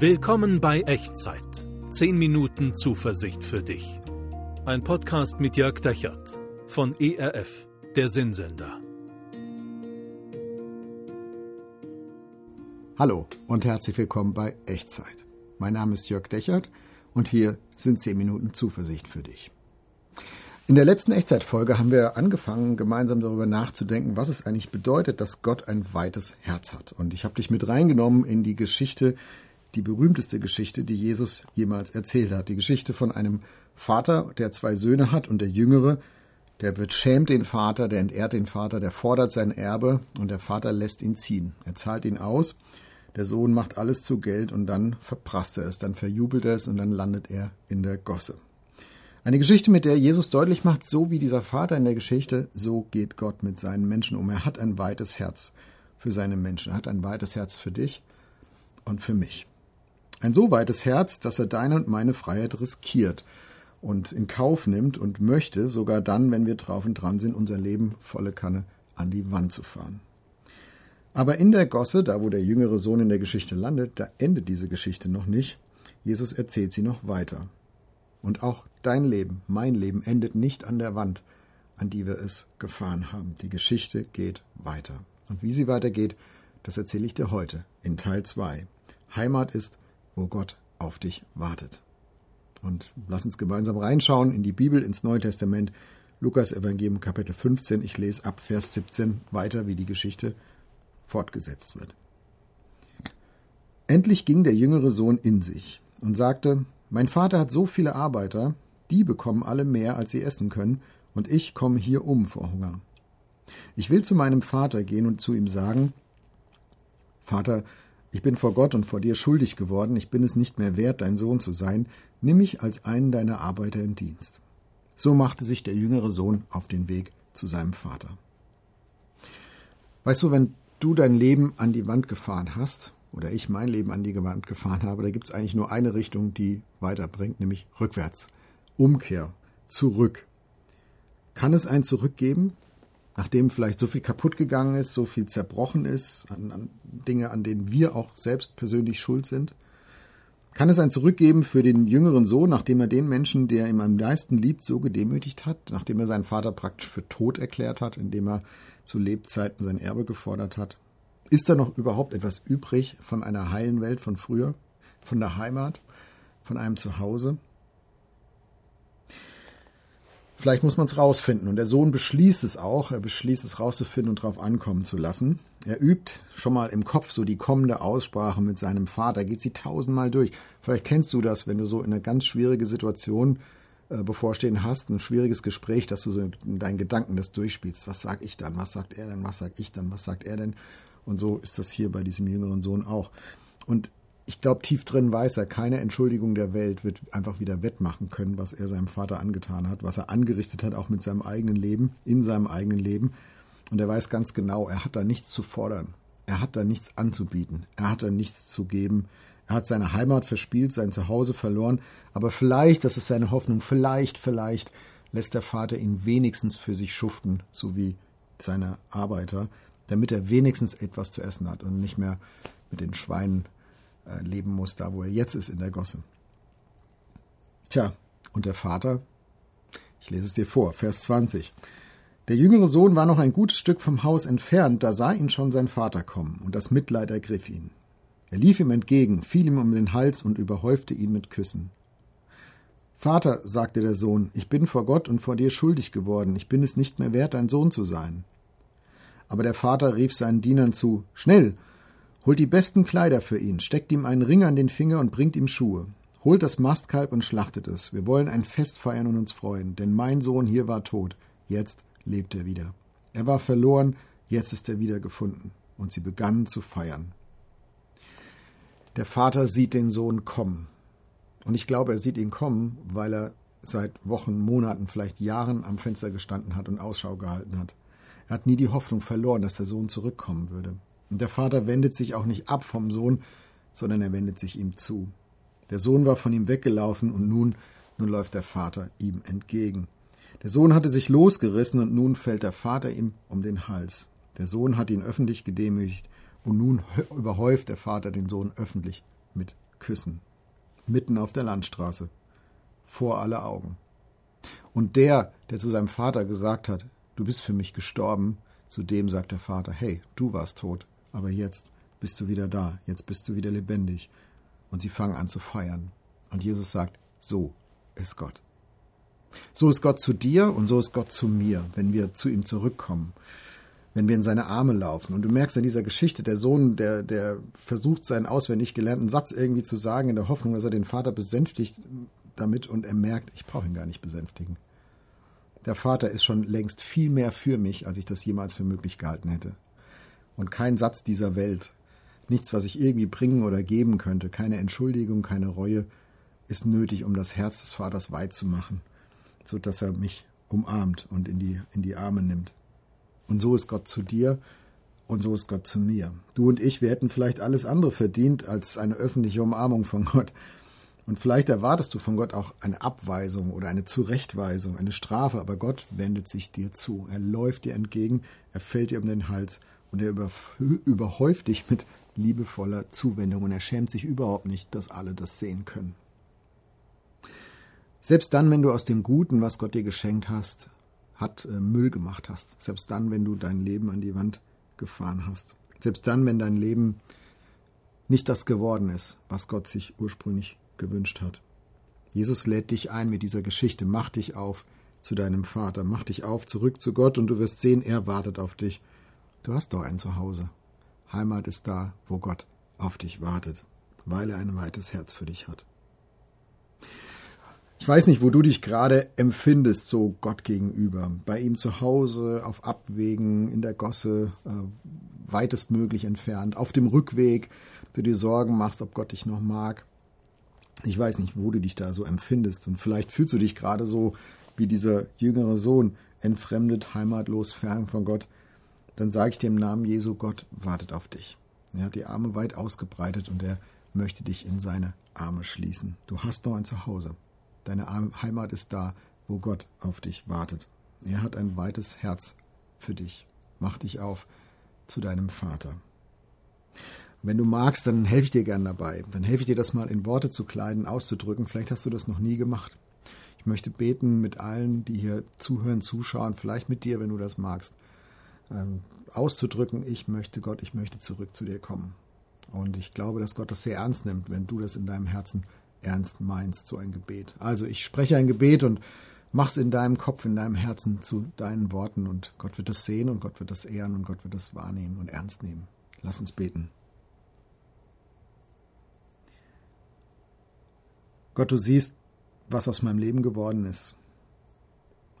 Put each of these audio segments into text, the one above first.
Willkommen bei Echtzeit. 10 Minuten Zuversicht für dich. Ein Podcast mit Jörg Dechert von ERF, der Sinnsender. Hallo und herzlich willkommen bei Echtzeit. Mein Name ist Jörg Dechert und hier sind 10 Minuten Zuversicht für dich. In der letzten Echtzeitfolge haben wir angefangen, gemeinsam darüber nachzudenken, was es eigentlich bedeutet, dass Gott ein weites Herz hat. Und ich habe dich mit reingenommen in die Geschichte, die berühmteste Geschichte, die Jesus jemals erzählt hat. Die Geschichte von einem Vater, der zwei Söhne hat und der Jüngere, der beschämt den Vater, der entehrt den Vater, der fordert sein Erbe und der Vater lässt ihn ziehen. Er zahlt ihn aus, der Sohn macht alles zu Geld und dann verprasst er es, dann verjubelt er es und dann landet er in der Gosse. Eine Geschichte, mit der Jesus deutlich macht, so wie dieser Vater in der Geschichte, so geht Gott mit seinen Menschen um. Er hat ein weites Herz für seine Menschen. Er hat ein weites Herz für dich und für mich. Ein so weites Herz, dass er deine und meine Freiheit riskiert und in Kauf nimmt und möchte, sogar dann, wenn wir drauf und dran sind, unser Leben volle Kanne an die Wand zu fahren. Aber in der Gosse, da wo der jüngere Sohn in der Geschichte landet, da endet diese Geschichte noch nicht. Jesus erzählt sie noch weiter. Und auch dein Leben, mein Leben endet nicht an der Wand, an die wir es gefahren haben. Die Geschichte geht weiter. Und wie sie weitergeht, das erzähle ich dir heute in Teil 2. Heimat ist, wo Gott auf dich wartet. Und lass uns gemeinsam reinschauen in die Bibel, ins Neue Testament, Lukas Evangelium Kapitel 15. Ich lese ab Vers 17 weiter, wie die Geschichte fortgesetzt wird. Endlich ging der jüngere Sohn in sich und sagte, mein Vater hat so viele Arbeiter, die bekommen alle mehr, als sie essen können, und ich komme hier um vor Hunger. Ich will zu meinem Vater gehen und zu ihm sagen, Vater, ich bin vor Gott und vor dir schuldig geworden, ich bin es nicht mehr wert, dein Sohn zu sein, nimm mich als einen deiner Arbeiter in Dienst. So machte sich der jüngere Sohn auf den Weg zu seinem Vater. Weißt du, wenn du dein Leben an die Wand gefahren hast, oder ich mein Leben an die Wand gefahren habe, da gibt es eigentlich nur eine Richtung, die weiterbringt, nämlich rückwärts. Umkehr, zurück. Kann es ein Zurück geben, nachdem vielleicht so viel kaputt gegangen ist, so viel zerbrochen ist, an, an Dinge, an denen wir auch selbst persönlich schuld sind? Kann es ein Zurückgeben für den jüngeren Sohn, nachdem er den Menschen, der ihm am meisten liebt, so gedemütigt hat, nachdem er seinen Vater praktisch für tot erklärt hat, indem er zu Lebzeiten sein Erbe gefordert hat? Ist da noch überhaupt etwas übrig von einer heilen Welt von früher, von der Heimat, von einem Zuhause? Vielleicht muss man es rausfinden. Und der Sohn beschließt es auch. Er beschließt es rauszufinden und darauf ankommen zu lassen. Er übt schon mal im Kopf so die kommende Aussprache mit seinem Vater, geht sie tausendmal durch. Vielleicht kennst du das, wenn du so in eine ganz schwierige Situation äh, bevorstehen hast, ein schwieriges Gespräch, dass du so in deinen Gedanken das durchspielst. Was sag ich dann? Was sagt er denn? Was sag ich dann? Was sagt er denn? Und so ist das hier bei diesem jüngeren Sohn auch. Und ich glaube, tief drin weiß er, keine Entschuldigung der Welt wird einfach wieder wettmachen können, was er seinem Vater angetan hat, was er angerichtet hat, auch mit seinem eigenen Leben, in seinem eigenen Leben. Und er weiß ganz genau, er hat da nichts zu fordern. Er hat da nichts anzubieten. Er hat da nichts zu geben. Er hat seine Heimat verspielt, sein Zuhause verloren. Aber vielleicht, das ist seine Hoffnung, vielleicht, vielleicht lässt der Vater ihn wenigstens für sich schuften, so wie seine Arbeiter, damit er wenigstens etwas zu essen hat und nicht mehr mit den Schweinen leben muss, da wo er jetzt ist in der Gosse. Tja, und der Vater, ich lese es dir vor, Vers 20. Der jüngere Sohn war noch ein gutes Stück vom Haus entfernt, da sah ihn schon sein Vater kommen, und das Mitleid ergriff ihn. Er lief ihm entgegen, fiel ihm um den Hals und überhäufte ihn mit Küssen. Vater, sagte der Sohn, ich bin vor Gott und vor dir schuldig geworden, ich bin es nicht mehr wert, dein Sohn zu sein. Aber der Vater rief seinen Dienern zu Schnell, Holt die besten Kleider für ihn, steckt ihm einen Ring an den Finger und bringt ihm Schuhe. Holt das Mastkalb und schlachtet es. Wir wollen ein Fest feiern und uns freuen, denn mein Sohn hier war tot, jetzt lebt er wieder. Er war verloren, jetzt ist er wieder gefunden. Und sie begannen zu feiern. Der Vater sieht den Sohn kommen. Und ich glaube, er sieht ihn kommen, weil er seit Wochen, Monaten, vielleicht Jahren am Fenster gestanden hat und Ausschau gehalten hat. Er hat nie die Hoffnung verloren, dass der Sohn zurückkommen würde. Und der Vater wendet sich auch nicht ab vom Sohn, sondern er wendet sich ihm zu. Der Sohn war von ihm weggelaufen und nun, nun läuft der Vater ihm entgegen. Der Sohn hatte sich losgerissen und nun fällt der Vater ihm um den Hals. Der Sohn hat ihn öffentlich gedemütigt und nun überhäuft der Vater den Sohn öffentlich mit küssen. Mitten auf der Landstraße. Vor alle Augen. Und der, der zu seinem Vater gesagt hat, du bist für mich gestorben, zu dem sagt der Vater, hey, du warst tot, aber jetzt bist du wieder da, jetzt bist du wieder lebendig. Und sie fangen an zu feiern. Und Jesus sagt, so ist Gott. So ist Gott zu dir und so ist Gott zu mir, wenn wir zu ihm zurückkommen, wenn wir in seine Arme laufen. Und du merkst in dieser Geschichte, der Sohn, der, der versucht, seinen auswendig gelernten Satz irgendwie zu sagen, in der Hoffnung, dass er den Vater besänftigt damit und er merkt, ich brauche ihn gar nicht besänftigen. Der Vater ist schon längst viel mehr für mich, als ich das jemals für möglich gehalten hätte. Und kein Satz dieser Welt, nichts, was ich irgendwie bringen oder geben könnte, keine Entschuldigung, keine Reue, ist nötig, um das Herz des Vaters weit zu machen so dass er mich umarmt und in die, in die Arme nimmt. Und so ist Gott zu dir und so ist Gott zu mir. Du und ich, wir hätten vielleicht alles andere verdient als eine öffentliche Umarmung von Gott. Und vielleicht erwartest du von Gott auch eine Abweisung oder eine Zurechtweisung, eine Strafe, aber Gott wendet sich dir zu. Er läuft dir entgegen, er fällt dir um den Hals und er überhäuft dich mit liebevoller Zuwendung und er schämt sich überhaupt nicht, dass alle das sehen können. Selbst dann, wenn du aus dem Guten, was Gott dir geschenkt hast, hat äh, Müll gemacht hast. Selbst dann, wenn du dein Leben an die Wand gefahren hast. Selbst dann, wenn dein Leben nicht das geworden ist, was Gott sich ursprünglich gewünscht hat. Jesus lädt dich ein mit dieser Geschichte. Mach dich auf zu deinem Vater. Mach dich auf zurück zu Gott und du wirst sehen, er wartet auf dich. Du hast doch ein Zuhause. Heimat ist da, wo Gott auf dich wartet, weil er ein weites Herz für dich hat. Ich weiß nicht, wo du dich gerade empfindest, so Gott gegenüber. Bei ihm zu Hause, auf Abwägen, in der Gosse, äh, weitestmöglich entfernt, auf dem Rückweg, du dir Sorgen machst, ob Gott dich noch mag. Ich weiß nicht, wo du dich da so empfindest. Und vielleicht fühlst du dich gerade so wie dieser jüngere Sohn, entfremdet, heimatlos, fern von Gott. Dann sage ich dir im Namen Jesu, Gott wartet auf dich. Er hat die Arme weit ausgebreitet und er möchte dich in seine Arme schließen. Du hast noch ein Zuhause. Deine Heimat ist da, wo Gott auf dich wartet. Er hat ein weites Herz für dich. Mach dich auf zu deinem Vater. wenn du magst, dann helfe ich dir gern dabei. Dann helfe ich dir, das mal in Worte zu kleiden, auszudrücken. Vielleicht hast du das noch nie gemacht. Ich möchte beten mit allen, die hier zuhören, zuschauen, vielleicht mit dir, wenn du das magst, ähm, auszudrücken, ich möchte Gott, ich möchte zurück zu dir kommen. Und ich glaube, dass Gott das sehr ernst nimmt, wenn du das in deinem Herzen ernst meinst, so ein Gebet. Also ich spreche ein Gebet und mach's in deinem Kopf, in deinem Herzen zu deinen Worten und Gott wird das sehen und Gott wird das ehren und Gott wird das wahrnehmen und ernst nehmen. Lass uns beten. Gott, du siehst, was aus meinem Leben geworden ist.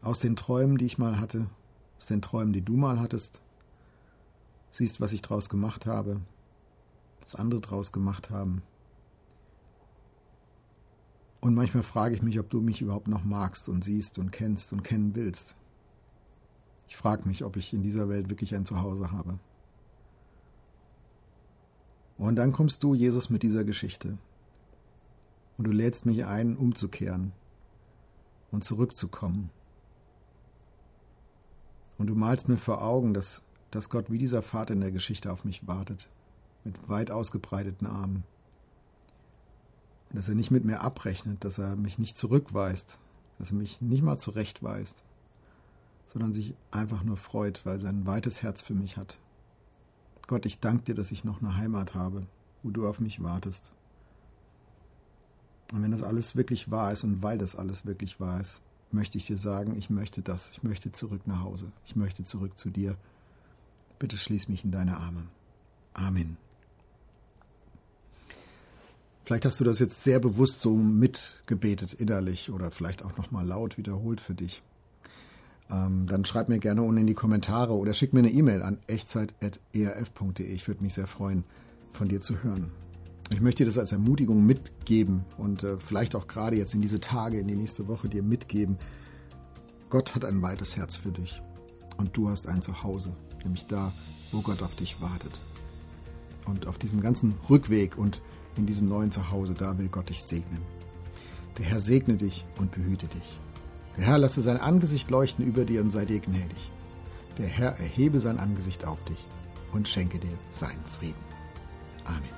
Aus den Träumen, die ich mal hatte, aus den Träumen, die du mal hattest. Siehst, was ich draus gemacht habe, was andere draus gemacht haben. Und manchmal frage ich mich, ob du mich überhaupt noch magst und siehst und kennst und kennen willst. Ich frage mich, ob ich in dieser Welt wirklich ein Zuhause habe. Und dann kommst du, Jesus, mit dieser Geschichte. Und du lädst mich ein, umzukehren und zurückzukommen. Und du malst mir vor Augen, dass, dass Gott wie dieser Vater in der Geschichte auf mich wartet, mit weit ausgebreiteten Armen dass er nicht mit mir abrechnet, dass er mich nicht zurückweist, dass er mich nicht mal zurechtweist, sondern sich einfach nur freut, weil sein weites Herz für mich hat. Gott, ich danke dir, dass ich noch eine Heimat habe, wo du auf mich wartest. Und wenn das alles wirklich wahr ist und weil das alles wirklich wahr ist, möchte ich dir sagen, ich möchte das, ich möchte zurück nach Hause, ich möchte zurück zu dir. Bitte schließ mich in deine Arme. Amen. Vielleicht hast du das jetzt sehr bewusst so mitgebetet innerlich oder vielleicht auch nochmal laut wiederholt für dich. Ähm, dann schreib mir gerne unten in die Kommentare oder schick mir eine E-Mail an echtzeit.erf.de. Ich würde mich sehr freuen, von dir zu hören. Ich möchte dir das als Ermutigung mitgeben und äh, vielleicht auch gerade jetzt in diese Tage, in die nächste Woche dir mitgeben. Gott hat ein weites Herz für dich und du hast ein Zuhause, nämlich da, wo Gott auf dich wartet. Und auf diesem ganzen Rückweg und in diesem neuen Zuhause, da will Gott dich segnen. Der Herr segne dich und behüte dich. Der Herr lasse sein Angesicht leuchten über dir und sei dir gnädig. Der Herr erhebe sein Angesicht auf dich und schenke dir seinen Frieden. Amen.